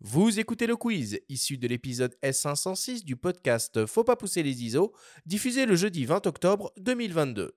Vous écoutez le quiz, issu de l'épisode S506 du podcast Faut pas pousser les ISO, diffusé le jeudi 20 octobre 2022.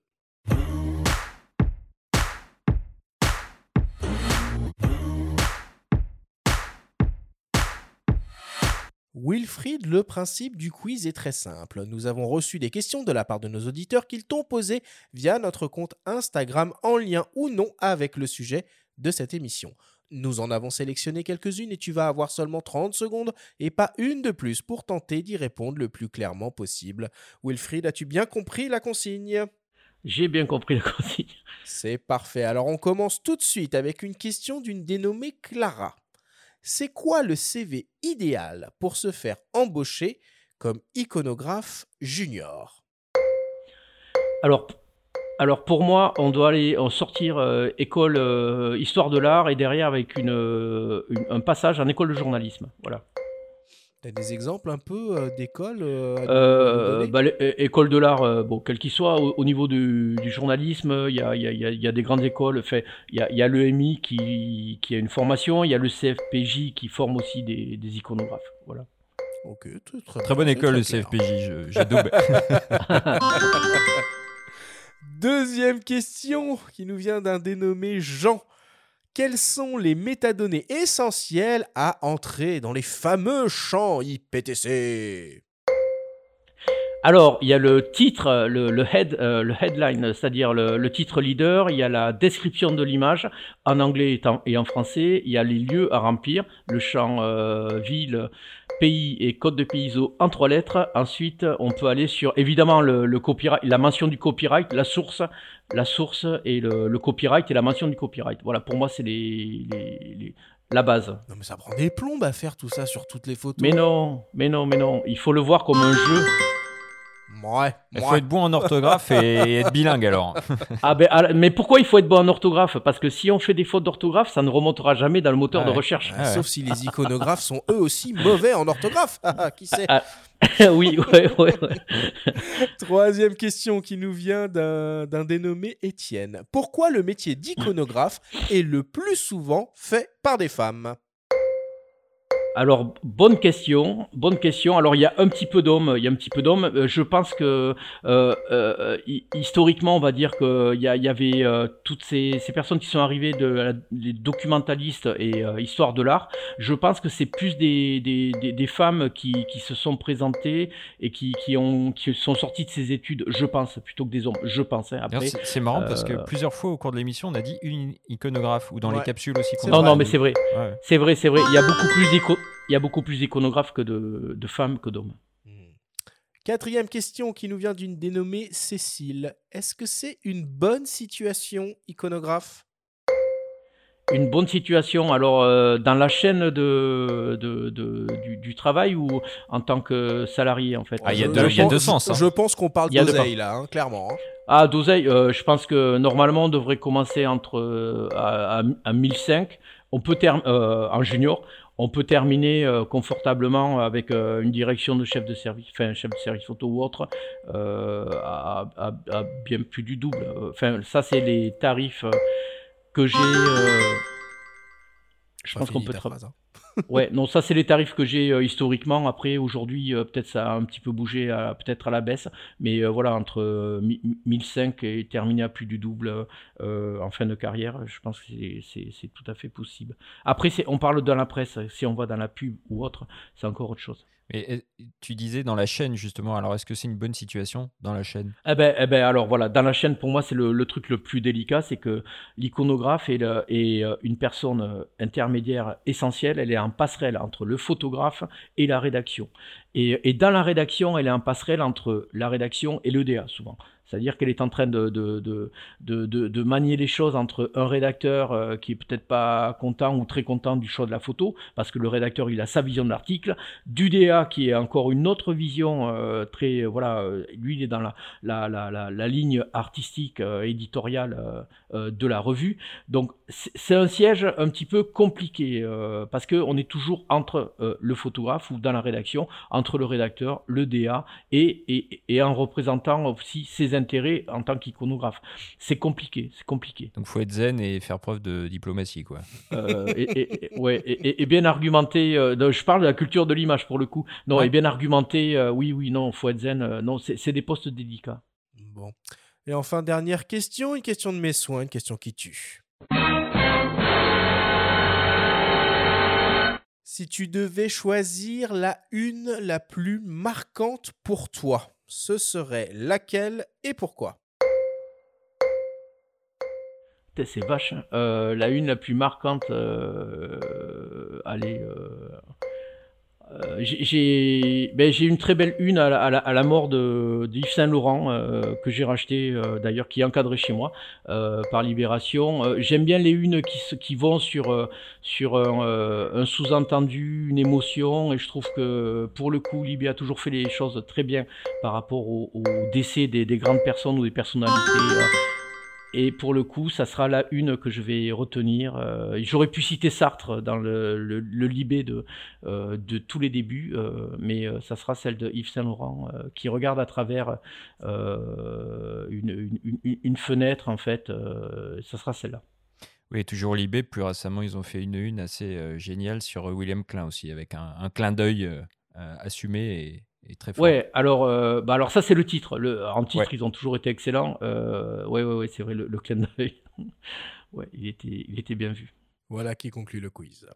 Wilfried, le principe du quiz est très simple. Nous avons reçu des questions de la part de nos auditeurs qu'ils t'ont posées via notre compte Instagram en lien ou non avec le sujet de cette émission. Nous en avons sélectionné quelques-unes et tu vas avoir seulement 30 secondes et pas une de plus pour tenter d'y répondre le plus clairement possible. Wilfried, as-tu bien compris la consigne? J'ai bien compris la consigne. C'est parfait. Alors on commence tout de suite avec une question d'une dénommée Clara. C'est quoi le CV idéal pour se faire embaucher comme iconographe junior? Alors, alors pour moi, on doit aller en sortir euh, école euh, histoire de l'art et derrière avec une, euh, une- un passage en école de journalisme. Voilà. T'as des exemples un peu euh, d'écoles euh, Euh, bah, école de l'art, euh, bon, quel qu'il soit, au, au niveau du, du journalisme, il y a, il y a- il y a- il y a des grandes écoles. Fait, il y a, il y a l'EMI qui, qui a une formation, il y a le CFPJ qui forme aussi des, des iconographes. Voilà. Ok, très, très Très bonne école, le. CFPJ, je- j'adoube. Deuxième question qui nous vient d'un dénommé Jean. Quelles sont les métadonnées essentielles à entrer dans les fameux champs IPTC Alors, il y a le titre, le, euh, headline, c'est-à-dire le, titre leader. Il y a la description de l'image en anglais et en, et en français. Il y a les lieux à remplir, le champ euh, ville, pays et code de pays ISO en trois lettres. Ensuite, on peut aller sur évidemment le, le copyright, la mention du copyright, la source, la source et le, le copyright et la mention du copyright. Voilà, pour moi, c'est les, les- les- la base. Non mais ça prend des plombes à faire tout ça sur toutes les photos. Mais non, mais non, mais non. Il faut le voir comme un jeu. Ouais, Il faut être bon en orthographe et être bilingue alors. Ah ben, ah, mais pourquoi il faut être bon en orthographe? Parce que si on fait des fautes d'orthographe, ça ne remontera jamais dans le moteur de recherche. Ah, ouais. Sauf si les iconographes sont eux aussi mauvais en orthographe. Ah, Qui sait? Ah. oui, ouais, ouais, ouais. Troisième question qui nous vient d'un dénommé Étienne. Pourquoi le métier d'iconographe est le plus souvent fait par des femmes? Alors, bonne question, bonne question. Alors, il y a un petit peu d'hommes, il y a un petit peu d'hommes. Euh, Je pense que euh, euh, hi- historiquement, on va dire qu'il y, y avait euh, toutes ces, ces personnes qui sont arrivées, de, la- les documentalistes et euh, histoire de l'art. Je pense que c'est plus des, des, des, des femmes qui, qui se sont présentées et qui, qui, ont, qui sont sorties de ces études, je pense, plutôt que des hommes. Je pense, hein, C'est marrant parce que plusieurs fois au cours de l'émission, on a dit une iconographe ou dans Ouais. les capsules aussi. Non, non, mais c'est vrai. Ouais. C'est vrai, c'est vrai. Il y a beaucoup plus il y a beaucoup plus d'iconographes que de, de femmes que d'hommes. Hmm. Quatrième question qui nous vient d'une dénommée Cécile. Est-ce que c'est une bonne situation iconographe? Une bonne situation, alors euh, dans la chaîne de, de, de- du, du travail ou en tant que salarié en fait? Ah, il y a Je- deux- je il y a pense- deux sens, hein. Je pense qu'on parle d'oseille là, hein, clairement. hein. Ah, d'oseille, euh, je pense que normalement on devrait commencer entre euh, à, à, à 1005. On peut term- euh, en junior, on peut terminer euh, confortablement avec euh, une direction de chef de service, enfin un chef de service photo ou autre, euh, à, à- à bien plus du double. Enfin, ça c'est les tarifs que j'ai. je pense qu'on peut ta tra- phrase, hein. Ouais, non, ça c'est les tarifs que j'ai euh, historiquement. Après, aujourd'hui, euh, peut-être ça a un petit peu bougé, peut-être à la baisse, mais euh, voilà, entre euh, mi- 1005 et terminer à plus du double euh, en fin de carrière, je pense que c'est- tout à fait possible. Après, on parle dans la presse, si on va dans la pub ou autre, c'est encore autre chose. Mais tu disais dans la chaîne justement, alors est-ce que c'est une bonne situation dans la chaîne? Eh ben, eh ben, alors voilà, dans la chaîne, pour moi, c'est le, truc le plus délicat, c'est que l'iconographe est, est, euh, une personne euh, intermédiaire essentielle. Elle est en passerelle entre le photographe et la rédaction. Et, dans la rédaction, elle est en passerelle entre la rédaction et l'EDA, souvent. C'est-à-dire qu'elle est en train de, manier les choses entre un rédacteur euh, qui est peut-être pas content ou très content du choix de la photo, parce que le rédacteur il a sa vision de l'article, du DA qui est encore une autre vision euh, très, euh, voilà, lui il est dans la, ligne artistique éditoriale de la revue. Donc c'est un siège un petit peu compliqué parce que on est toujours entre le photographe ou dans la rédaction, entre le rédacteur, le DA et, et, et en représentant aussi ses intérêt en tant qu'iconographe. C'est compliqué, c'est compliqué. Donc faut être zen et faire preuve de diplomatie, quoi. Euh, et, ouais, et, bien argumenté. Euh, je parle de la culture de l'image pour le coup. Non, et bien argumenté. oui, oui, non, faut être zen. non, c'est des postes délicats. Bon. Et enfin, dernière question, une question de mes soins, une question qui tue. Si tu devais choisir la une la plus marquante pour toi, ce serait laquelle et pourquoi? C'est vache. Hein. Euh, la une la plus marquante, euh, allez, euh, euh, j'ai ben, une très belle une à la, à la, mort de, Yves Saint Laurent euh, que j'ai racheté euh, d'ailleurs qui est encadré chez moi par Libération. J'aime bien les unes qui, qui vont sur, sur un, sous-entendu, une émotion et je trouve que pour le coup Libé a toujours fait les choses très bien par rapport au, décès des, des, grandes personnes ou des personnalités et pour le coup, ça sera la une que je vais retenir. Euh, j'aurais pu citer Sartre dans le, Libé de, euh, de tous les débuts, euh, mais ça sera celle de Yves Saint-Laurent qui regarde à travers une, une, fenêtre, en fait. ça sera celle-là. Oui, toujours Libé. Plus récemment, ils ont fait une une assez géniale sur William Klein aussi, avec un, un clin d'œil assumé et, très fort. Ouais, alors, euh, bah alors ça c'est le titre. Le, en titre, ils ont toujours été excellents. Euh, ouais, ouais, ouais, c'est vrai, le, le clin d'œil. ouais, il était, il était bien vu. Voilà qui conclut le quiz.